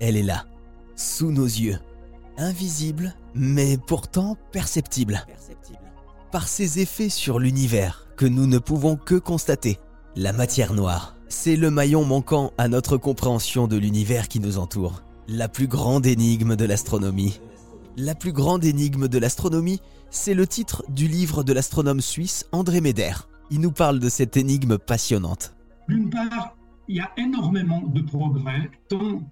Elle est là, sous nos yeux, invisible, mais pourtant perceptible. Par ses effets sur l'univers que nous ne pouvons que constater. La matière noire, c'est le maillon manquant à notre compréhension de l'univers qui nous entoure. La plus grande énigme de l'astronomie. La plus grande énigme de l'astronomie, c'est le titre du livre de l'astronome suisse André Méder. Il nous parle de cette énigme passionnante. D'une part, il y a énormément de progrès, tant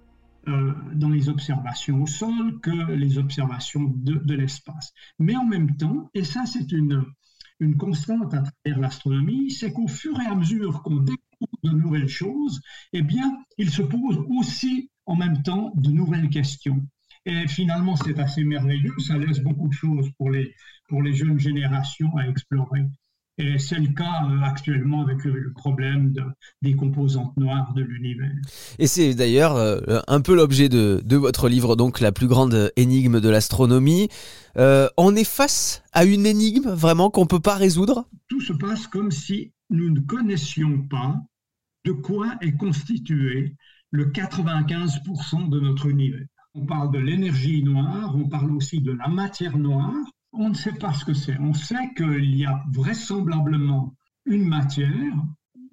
euh, dans les observations au sol que les observations de, l'espace. Mais en même temps, et ça c'est une, une constante à travers l'astronomie, c'est qu'au fur et à mesure qu'on découvre de nouvelles choses, eh bien, il se pose aussi en même temps de nouvelles questions. Et finalement, c'est assez merveilleux, ça laisse beaucoup de choses pour les, pour les jeunes générations à explorer. Et c'est le cas euh, actuellement avec le, problème des composantes noires de l'univers. Et c'est d'ailleurs euh, un peu l'objet de, votre livre, donc La plus grande énigme de l'astronomie. Euh, on est face à une énigme vraiment qu'on ne peut pas résoudre? Tout se passe comme si nous ne connaissions pas de quoi est constitué le 95% de notre univers. On parle de l'énergie noire, on parle aussi de la matière noire, on ne sait pas ce que c'est. On sait qu'il y a vraisemblablement une matière,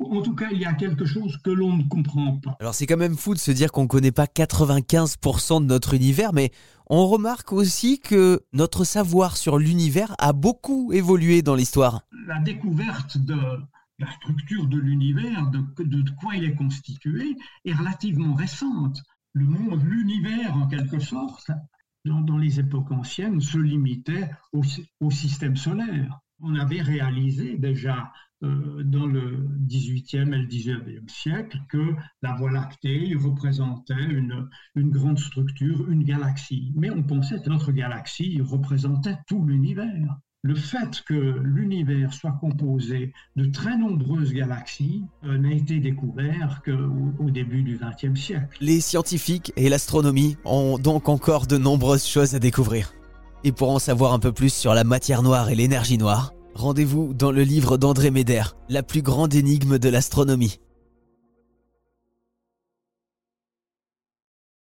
en tout cas, il y a quelque chose que l'on ne comprend pas. Alors c'est quand même fou de se dire qu'on ne connaît pas 95% de notre univers, mais on remarque aussi que notre savoir sur l'univers a beaucoup évolué dans l'histoire. La découverte de la structure de l'univers, de, de, quoi il est constitué, est relativement récente. Le monde, l'univers en quelque sorte, dans, les époques anciennes, se limitait au, système solaire. On avait réalisé déjà euh, dans le 18e et le 19e siècle que la Voie lactée représentait une, une grande structure, une galaxie. Mais on pensait que notre galaxie représentait tout l'univers le fait que l'univers soit composé de très nombreuses galaxies euh, n'a été découvert qu'au au début du XXe siècle. Les scientifiques et l'astronomie ont donc encore de nombreuses choses à découvrir. Et pour en savoir un peu plus sur la matière noire et l'énergie noire, rendez-vous dans le livre d'André Méder, La plus grande énigme de l'astronomie.